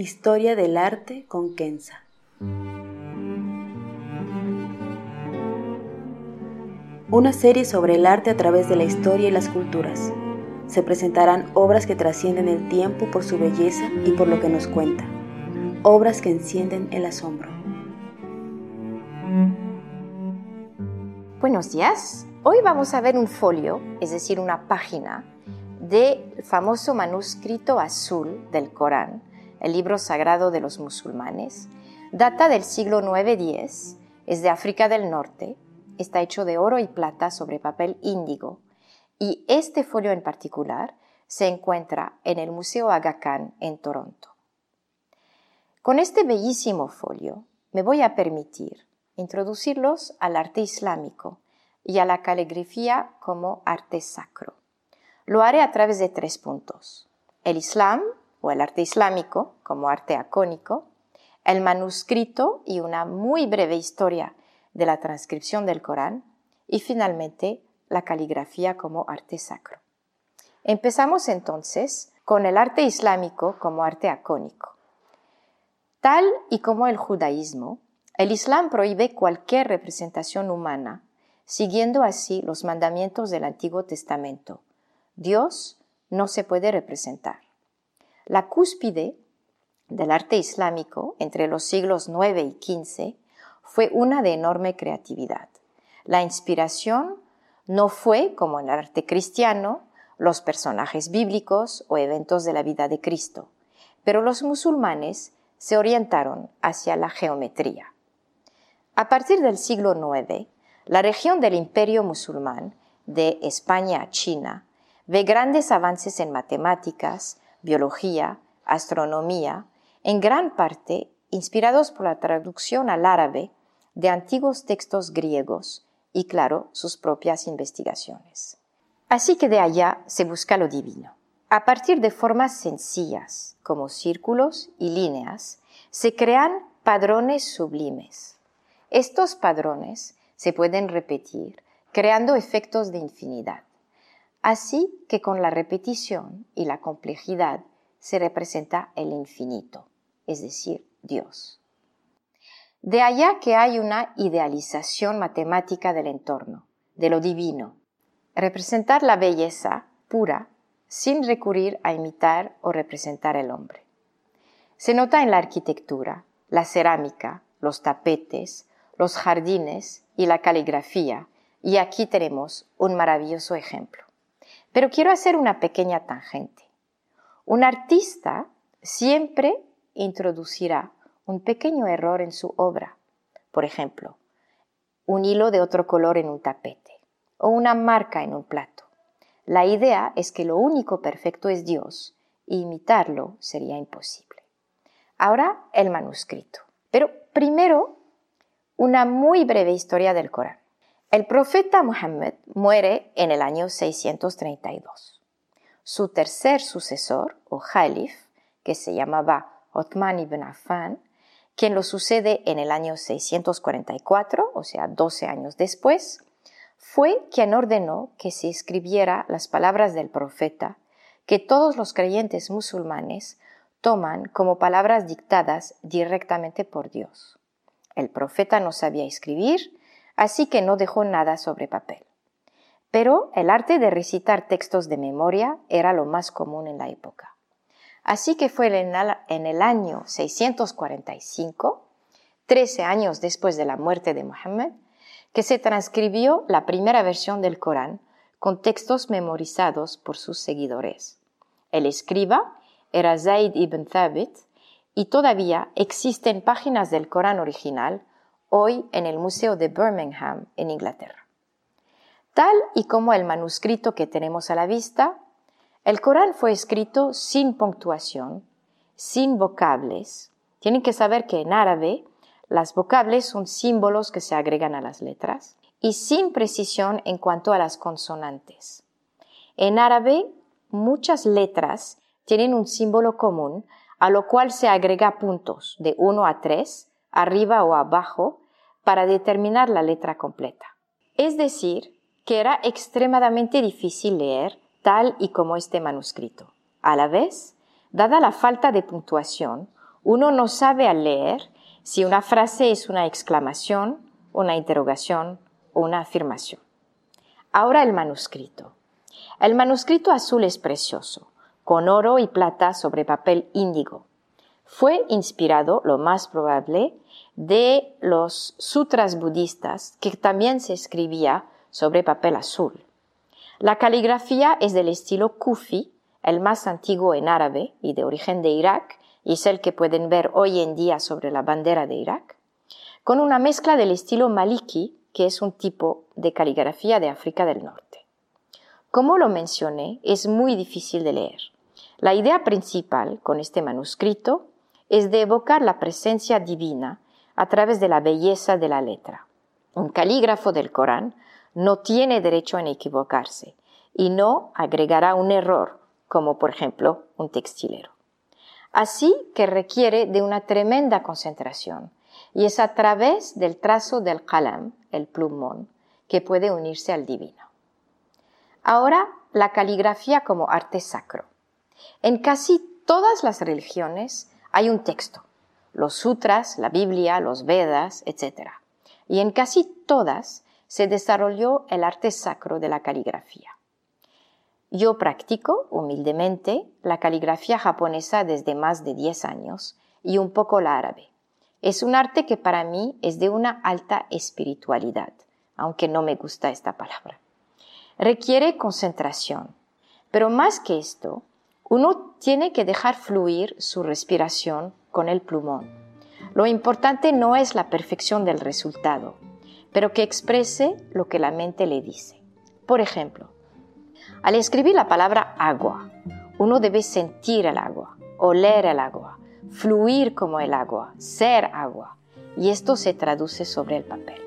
Historia del arte con Kenza. Una serie sobre el arte a través de la historia y las culturas. Se presentarán obras que trascienden el tiempo por su belleza y por lo que nos cuenta. Obras que encienden el asombro. Buenos días. Hoy vamos a ver un folio, es decir, una página del famoso manuscrito azul del Corán, el libro sagrado de los musulmanes. Data del siglo 9-10, es de África del Norte, está hecho de oro y plata sobre papel índigo y este folio en particular se encuentra en el Museo Aga Khan en Toronto. Con este bellísimo folio me voy a permitir introducirlos al arte islámico y a la caligrafía como arte sacro. Lo haré a través de tres puntos. El Islam o el arte islámico como arte acónico, el manuscrito y una muy breve historia de la transcripción del Corán y finalmente la caligrafía como arte sacro. Empezamos entonces con el arte islámico como arte acónico. Tal y como el judaísmo, el Islam prohíbe cualquier representación humana, siguiendo así los mandamientos del Antiguo Testamento. Dios no se puede representar. La cúspide del arte islámico entre los siglos IX y XV fue una de enorme creatividad. La inspiración no fue, como en el arte cristiano, los personajes bíblicos o eventos de la vida de Cristo, pero los musulmanes se orientaron hacia la geometría. A partir del siglo IX, la región del imperio musulmán, de España a China, ve grandes avances en matemáticas, biología, astronomía, en gran parte inspirados por la traducción al árabe de antiguos textos griegos y, claro, sus propias investigaciones. Así que de allá se busca lo divino. A partir de formas sencillas, como círculos y líneas, se crean padrones sublimes. Estos padrones se pueden repetir, creando efectos de infinidad. Así que con la repetición y la complejidad se representa el infinito, es decir, Dios. De allá que hay una idealización matemática del entorno, de lo divino. Representar la belleza pura sin recurrir a imitar o representar el hombre. Se nota en la arquitectura, la cerámica, los tapetes, los jardines y la caligrafía, y aquí tenemos un maravilloso ejemplo. Pero quiero hacer una pequeña tangente. Un artista siempre introducirá un pequeño error en su obra. Por ejemplo, un hilo de otro color en un tapete o una marca en un plato. La idea es que lo único perfecto es Dios y imitarlo sería imposible. Ahora el manuscrito. Pero primero, una muy breve historia del Corán. El profeta Muhammad muere en el año 632. Su tercer sucesor, o Jalif, que se llamaba Othman ibn Affan, quien lo sucede en el año 644, o sea, 12 años después, fue quien ordenó que se escribiera las palabras del profeta que todos los creyentes musulmanes toman como palabras dictadas directamente por Dios. El profeta no sabía escribir, así que no dejó nada sobre papel. Pero el arte de recitar textos de memoria era lo más común en la época. Así que fue en el año 645 13 años después de la muerte de Mohammed, que se transcribió la primera versión del Corán con textos memorizados por sus seguidores. El escriba era Zaid ibn Thabit y todavía existen páginas del Corán original hoy en el Museo de Birmingham, en Inglaterra. Tal y como el manuscrito que tenemos a la vista, el Corán fue escrito sin puntuación, sin vocables. Tienen que saber que en árabe las vocables son símbolos que se agregan a las letras y sin precisión en cuanto a las consonantes. En árabe, muchas letras tienen un símbolo común a lo cual se agrega puntos de 1 a 3, arriba o abajo, para determinar la letra completa. Es decir, que era extremadamente difícil leer tal y como este manuscrito. A la vez, dada la falta de puntuación, uno no sabe al leer si una frase es una exclamación, una interrogación o una afirmación. Ahora el manuscrito. El manuscrito azul es precioso, con oro y plata sobre papel índigo. Fue inspirado, lo más probable, de los sutras budistas que también se escribía sobre papel azul. La caligrafía es del estilo Kufi, el más antiguo en árabe y de origen de Irak, y es el que pueden ver hoy en día sobre la bandera de Irak, con una mezcla del estilo Maliki, que es un tipo de caligrafía de África del Norte. Como lo mencioné, es muy difícil de leer. La idea principal con este manuscrito es de evocar la presencia divina a través de la belleza de la letra. Un calígrafo del Corán no tiene derecho en equivocarse y no agregará un error, como por ejemplo un textilero. Así que requiere de una tremenda concentración y es a través del trazo del qalam, el plumón, que puede unirse al divino. Ahora, la caligrafía como arte sacro. En casi todas las religiones hay un texto, los sutras, la Biblia, los Vedas, etc. Y en casi todas se desarrolló el arte sacro de la caligrafía. Yo practico, humildemente, la caligrafía japonesa desde más de 10 años y un poco la árabe. Es un arte que para mí es de una alta espiritualidad, aunque no me gusta esta palabra. Requiere concentración, pero más que esto, uno tiene que dejar fluir su respiración con el plumón. Lo importante no es la perfección del resultado, pero que exprese lo que la mente le dice. Por ejemplo, al escribir la palabra agua, uno debe sentir el agua, oler el agua, fluir como el agua, ser agua, y esto se traduce sobre el papel.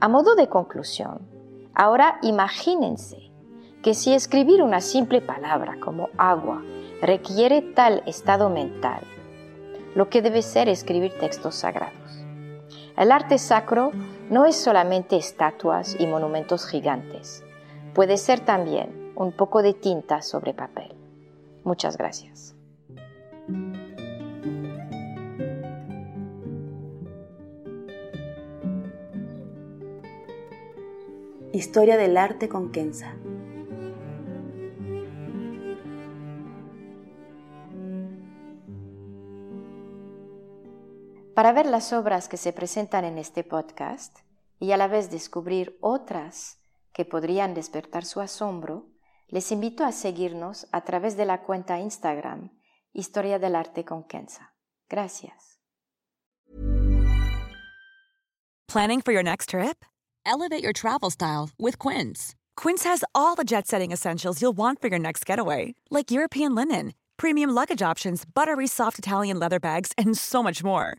A modo de conclusión, ahora imagínense que si escribir una simple palabra como agua requiere tal estado mental, lo que debe ser escribir textos sagrados. El arte sacro no es solamente estatuas y monumentos gigantes, puede ser también un poco de tinta sobre papel. Muchas gracias. Historia del arte con Kenza. Para ver las obras que se presentan en este podcast y a la vez descubrir otras que podrían despertar su asombro, les invito a seguirnos a través de la cuenta Instagram Historia del Arte con Kenza. Gracias. Planning for your next trip? Elevate your travel style with Quince. Quince has all the jet setting essentials you'll want for your next getaway, like European linen, premium luggage options, buttery soft Italian leather bags, and so much more.